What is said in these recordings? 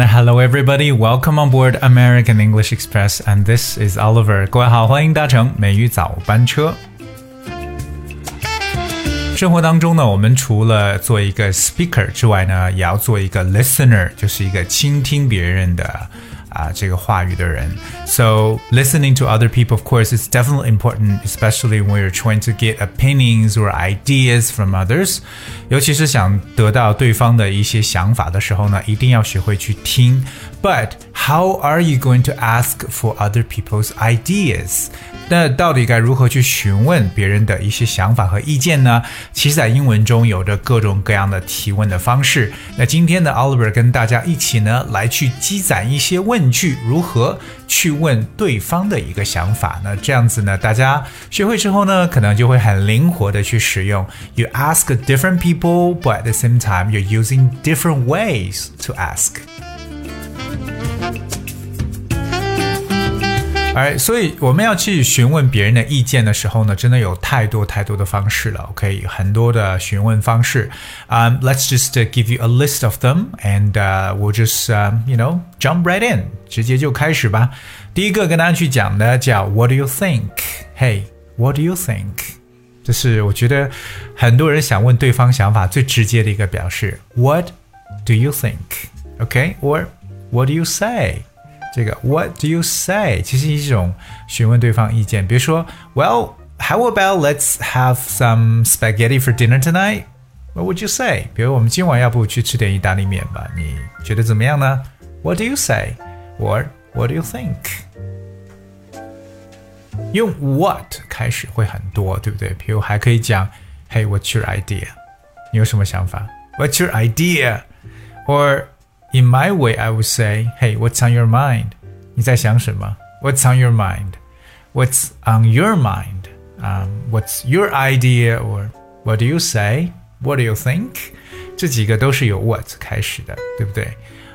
Hello everybody. Welcome on board American English Express and this is Oliver. 各位好，欢迎搭乘美语早班车。生活当中呢，我们除了做一个 speaker 之外呢，也要做一个 listener，就是一个倾听别人的。啊这个话语的人。So listening to other people, of course, is definitely important, especially when you're trying to get opinions or ideas from others. 尤其是想得到对方的一些想法的时候呢，一定要学会去听。But how are you going to ask for other people's ideas? 那到底该如何去询问别人的一些想法和意见呢？其实，在英文中有着各种各样的提问的方式。那今天呢，Oliver 跟大家一起呢，来去积攒一些问 句，如何去问对方的一个想法。那这样子呢，大家学会之后呢，可能就会很灵活的去使用。You ask different people, but at the same time, you're using different ways to ask. 哎，所以我们要去询问别人的意见的时候呢，真的有太多太多的方式了。OK，很多的询问方式。Um, let's just give you a list of them, and uh, we'll just um, you know jump right in，直接就开始吧。第一个跟大家去讲的叫 What do you think? Hey, what do you think? 这是我觉得很多人想问对方想法最直接的一个表示。What do you think? OK, or what do you say? 这个 What do you say？其实是一种询问对方意见。比如说，Well, how about let's have some spaghetti for dinner tonight? What would you say？比如我们今晚要不去吃点意大利面吧？你觉得怎么样呢？What do you say? Or what do you think？用 what 开始会很多，对不对？比如还可以讲，Hey, what's your idea？你有什么想法？What's your idea？Or in my way, I would say, "Hey, what's on your mind?" 你在想什么？What's on your mind? What's on your mind? Um, what's your idea? Or what do you say? What do you think? 这几个都是由 what 开始的，对不对？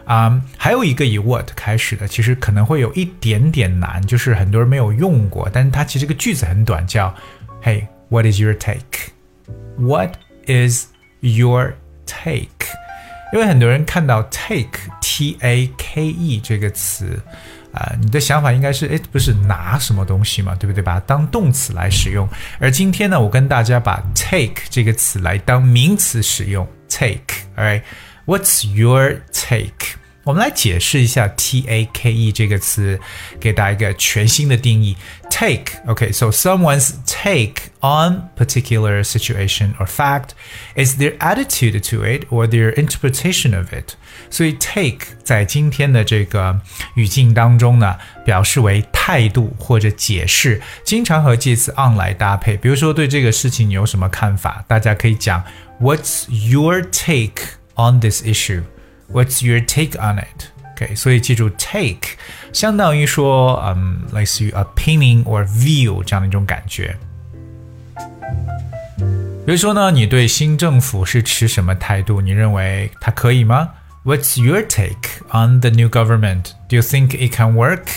啊、um,，还有一个以 what 开始的，其实可能会有一点点难，就是很多人没有用过，但是它其实这个句子很短，叫 Hey, what is your take? What is your take? 因为很多人看到 take t a k e 这个词，啊、你的想法应该是，哎，不是拿什么东西嘛，对不对？把它当动词来使用。而今天呢，我跟大家把 take 这个词来当名词使用。Take，alright，What's your take？我们来解释一下 T A K E 这个词，给大家一个全新的定义。Take, okay, so someone's take on particular situation or fact is their attitude to it or their interpretation of it. 所以 take 在今天的这个语境当中呢，表示为态度或者解释，经常和介词 on 来搭配。比如说对这个事情你有什么看法？大家可以讲 What's your take on this issue? What's your take on it? OK，所以记住 take 相当于说，嗯，类似于 opinion or view 这样的一种感觉。比如说呢，你对新政府是持什么态度？你认为它可以吗？What's your take on the new government? Do you think it can work?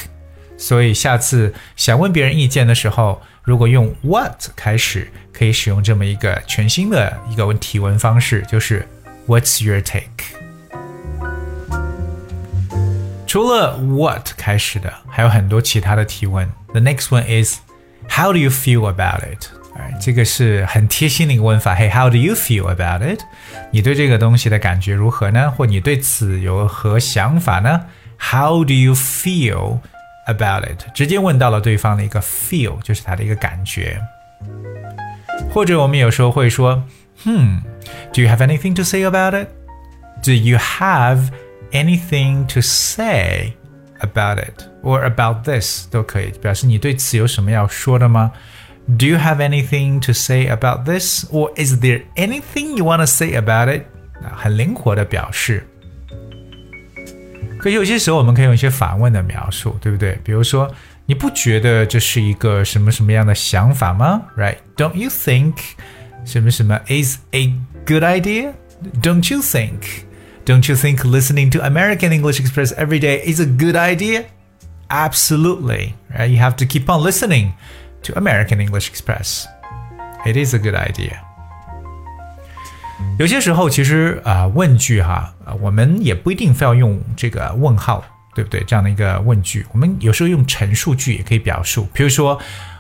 所以下次想问别人意见的时候，如果用 what 开始，可以使用这么一个全新的一个问提问方式，就是 What's your take？除了 what 开始的，还有很多其他的提问。The next one is How do you feel about it？这个是很贴心的一个问法。Hey，How do you feel about it？你对这个东西的感觉如何呢？或你对此有何想法呢？How do you feel about it？直接问到了对方的一个 feel，就是他的一个感觉。或者我们有时候会说，Hmm，Do you have anything to say about it？Do you have anything to say about it or about this 都可以，表示你对此有什么要说的吗？Do you have anything to say about this, or is there anything you want to say about it？很灵活的表示。可有些时候我们可以用一些反问的描述，对不对？比如说，你不觉得这是一个什么什么样的想法吗？Right? Don't you think 什么什么 is a good idea? Don't you think? Don't you think listening to American English Express every day is a good idea? Absolutely. Right? You have to keep on listening to American English Express. It is a good idea. 有些时候其实啊、呃问句哈，呃我们也不一定非要用这个问号，对不对？这样的一个问句，我们有时候用陈述句也可以表述。比如说，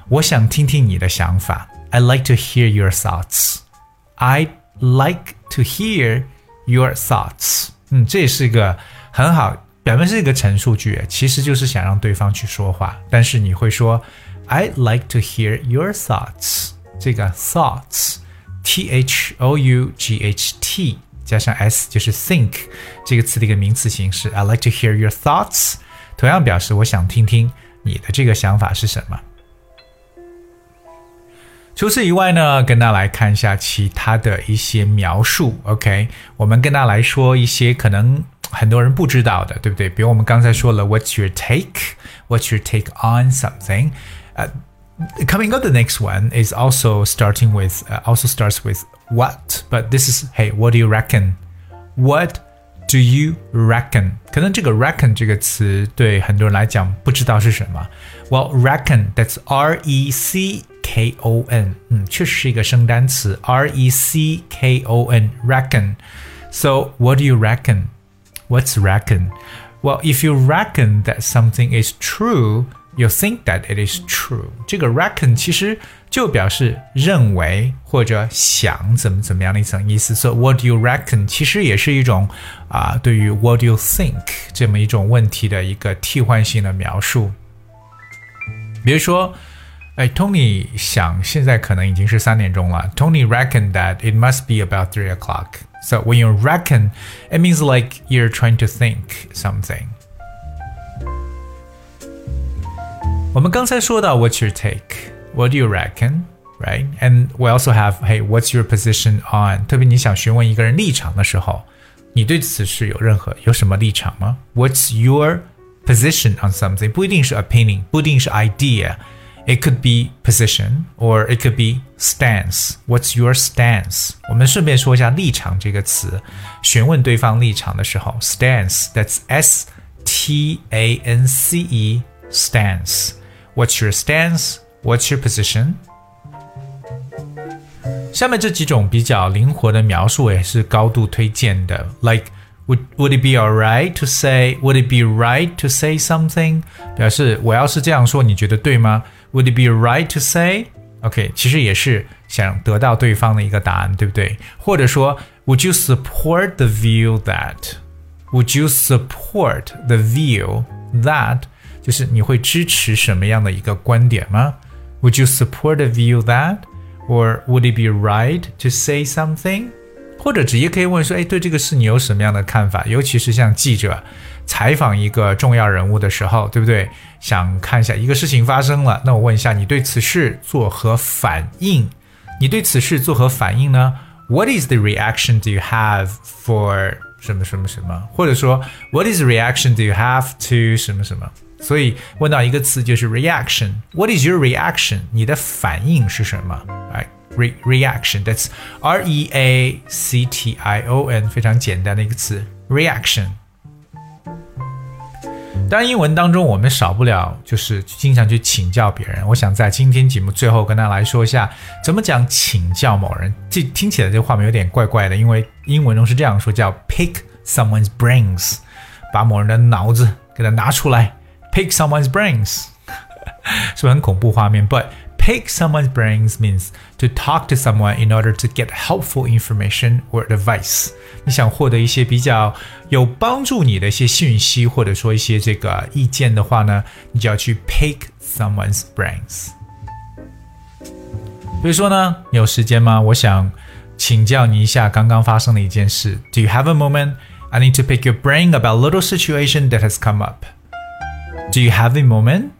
我想听听你的想法，I like to hear your thoughts。I like to hear your thoughts。嗯，这也是一个很好，表面是一个陈述句，其实就是想让对方去说话。但是你会说，I like to hear your thoughts。这个 thoughts，t h o u g h t 加上 s 就是 think 这个词的一个名词形式。I like to hear your thoughts，同样表示我想听听你的这个想法是什么。除此以外呢，跟大家来看一下其他的一些描述。OK，我们跟大家来说一些可能很多人不知道的，对不对？比如我们刚才说了，What's your take？What's your take on something？呃、Coming up, the next one is also starting with uh, also starts with what, but this is hey, what do you reckon? What do you reckon? 可能这个 reckon 这个词对很多人来讲不知道是什么。Well, reckon that's R E C K O N，嗯，确实是一个生单词，R E C K O N reckon. So what do you reckon? What's reckon? Well, if you reckon that something is true, you think that it is true. 这个 reckon 其实就表示认为或者想怎么怎么样的一层意思。So what do you reckon 其实也是一种啊、对于 what do you think 这么一种问题的一个替换性的描述。比如说， 哎，Tony 想现在可能已经是三点钟了。Tony reckoned that it must be about three o'clock. So when you reckon, it means like you're trying to think something. 我们刚才说到 What's your take? What do you reckon? Right? And we also have Hey, what's your position on? 特别你想询问一个人立场的时候，你对此事有任何有什么立场吗？What's your position on something？不一定是 opinion，不一定是 idea。 It could be position or it could be stance. What's your stance? 我们顺便说一下“立场”这个词，询问对方立场的时候，stance，that's S T A N C E stance. What's your stance? What's your position? 下面这几种比较灵活的描述也是高度推荐的，like would would it be alright to say? Would it be right to say something? 表示我要是这样说，你觉得对吗 ？Would it be right to say? OK，其实也是想得到对方的一个答案，对不对？或者说，Would you support the view that? Would you support the view that? 就是你会支持什么样的一个观点吗？Would you support the view that? Or would it be right to say something? 或者直接可以问说，哎，对这个事你有什么样的看法？尤其是像记者采访一个重要人物的时候，对不对？想看一下一个事情发生了，那我问一下，你对此事作何反应？你对此事作何反应呢？What is the reaction do you have for 什么什么什么？或者说，What is the reaction do you have to 什么什么？所以问到一个词就是 reaction。What is your reaction？你的反应是什么？哎，re reaction。That's R E A C T I O N，非常简单的一个词，reaction。当然，英文当中我们少不了就是经常去请教别人。我想在今天节目最后跟大家来说一下，怎么讲请教某人。这听起来这个画面有点怪怪的，因为英文中是这样说，叫 pick someone's brains，把某人的脑子给他拿出来，pick someone's brains，是不是很恐怖画面？But pick someone's brains means to talk to someone in order to get helpful information or advice。你想获得一些比较有帮助你的一些讯息，或者说一些这个意见的话呢，你就要去 pick someone's brains。比如说呢，你有时间吗？我想请教你一下刚刚发生的一件事。Do you have a moment? I need to pick your brain about a little situation that has come up. Do you have a moment?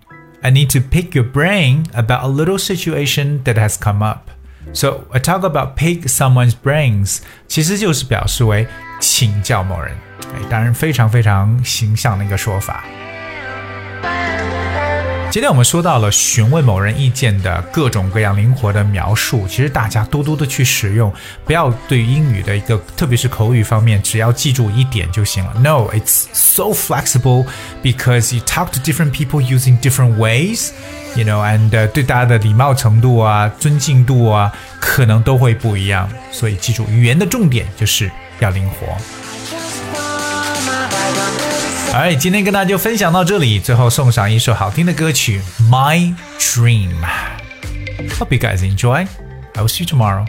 I need to pick your brain about a little situation that has come up. So I talk about pick someone's brains，其实就是表示为请教某人，哎，当然非常非常形象的一个说法。 今天我们说到了询问某人意见的各种各样灵活的描述，其实大家多多的去使用，不要对英语的一个，特别是口语方面，只要记住一点就行了。No, it's so flexible because you talk to different people using different ways. You know, and、对大家的礼貌程度啊、尊敬度啊、可能都会不一样。所以记住，语言的重点就是要灵活。哎，今天跟大家就分享到这里，最后送上一首好听的歌曲《My Dream》。Hope you guys enjoy. I will see you tomorrow.